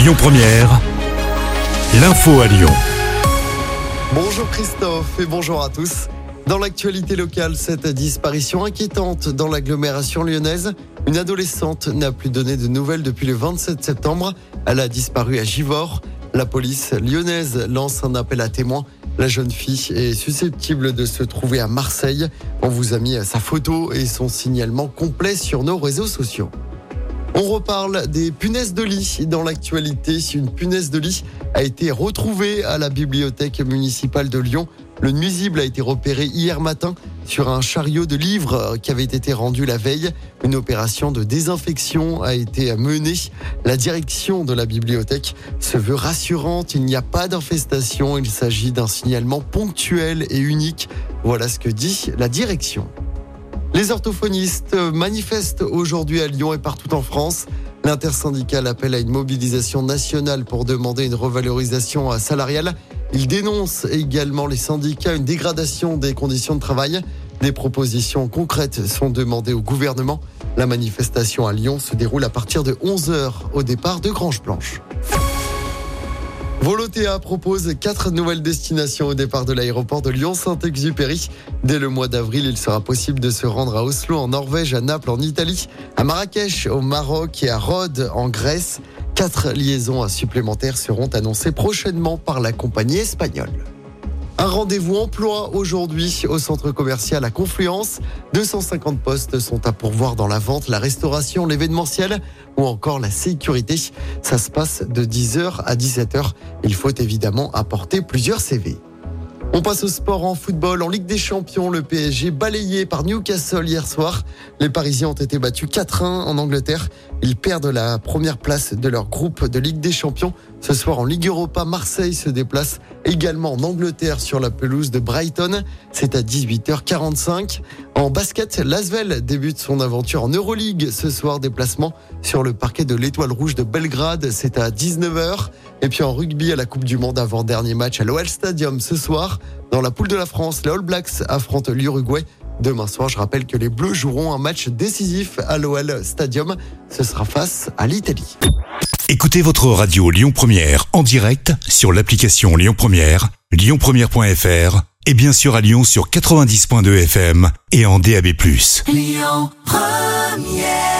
Lyon Première, l'info à Lyon. Bonjour Christophe et bonjour à tous. Dans l'actualité locale, cette disparition inquiétante dans l'agglomération lyonnaise. Une adolescente n'a plus donné de nouvelles depuis le 27 septembre. Elle a disparu à Givors. La police lyonnaise lance un appel à témoins. La jeune fille est susceptible de se trouver à Marseille. On vous a mis sa photo et son signalement complet sur nos réseaux sociaux. On reparle des punaises de lit dans l'actualité. Une punaise de lit a été retrouvée à la bibliothèque municipale de Lyon. Le nuisible a été repéré hier matin sur un chariot de livres qui avait été rendu la veille. Une opération de désinfection a été menée. La direction de la bibliothèque se veut rassurante. Il n'y a pas d'infestation. Il s'agit d'un signalement ponctuel et unique. Voilà ce que dit la direction. Les orthophonistes manifestent aujourd'hui à Lyon et partout en France. L'intersyndicale appelle à une mobilisation nationale pour demander une revalorisation salariale. Il dénonce également les syndicats une dégradation des conditions de travail. Des propositions concrètes sont demandées au gouvernement. La manifestation à Lyon se déroule à partir de 11h au départ de Grange Blanche. Volotea propose quatre nouvelles destinations au départ de l'aéroport de Lyon-Saint-Exupéry. Dès le mois d'avril, il sera possible de se rendre à Oslo en Norvège, à Naples en Italie, à Marrakech au Maroc et à Rhodes en Grèce. Quatre liaisons supplémentaires seront annoncées prochainement par la compagnie espagnole. Un rendez-vous emploi aujourd'hui au centre commercial à Confluence. 250 postes sont à pourvoir dans la vente, la restauration, l'événementiel ou encore la sécurité. Ça se passe de 10h à 17h. Il faut évidemment apporter plusieurs CV. On passe au sport en football. En Ligue des Champions, le PSG balayé par Newcastle hier soir. Les Parisiens ont été battus 4-1 en Angleterre. Ils perdent la première place de leur groupe de Ligue des Champions. Ce soir en Ligue Europa, Marseille se déplace également en Angleterre sur la pelouse de Brighton. C'est à 18h45. En basket, Lasvel débute son aventure en Euroleague. Ce soir, déplacement sur le parquet de l'Étoile Rouge de Belgrade. C'est à 19h. Et puis en rugby à la Coupe du Monde avant dernier match à l'OL Stadium ce soir. Dans la poule de la France, les All Blacks affrontent l'Uruguay. Demain soir, je rappelle que les Bleus joueront un match décisif à l'OL Stadium. Ce sera face à l'Italie. Écoutez votre radio Lyon Première en direct sur l'application Lyon Première, lyonpremière.fr et bien sûr à Lyon sur 90.2 FM et en DAB+. Lyon Première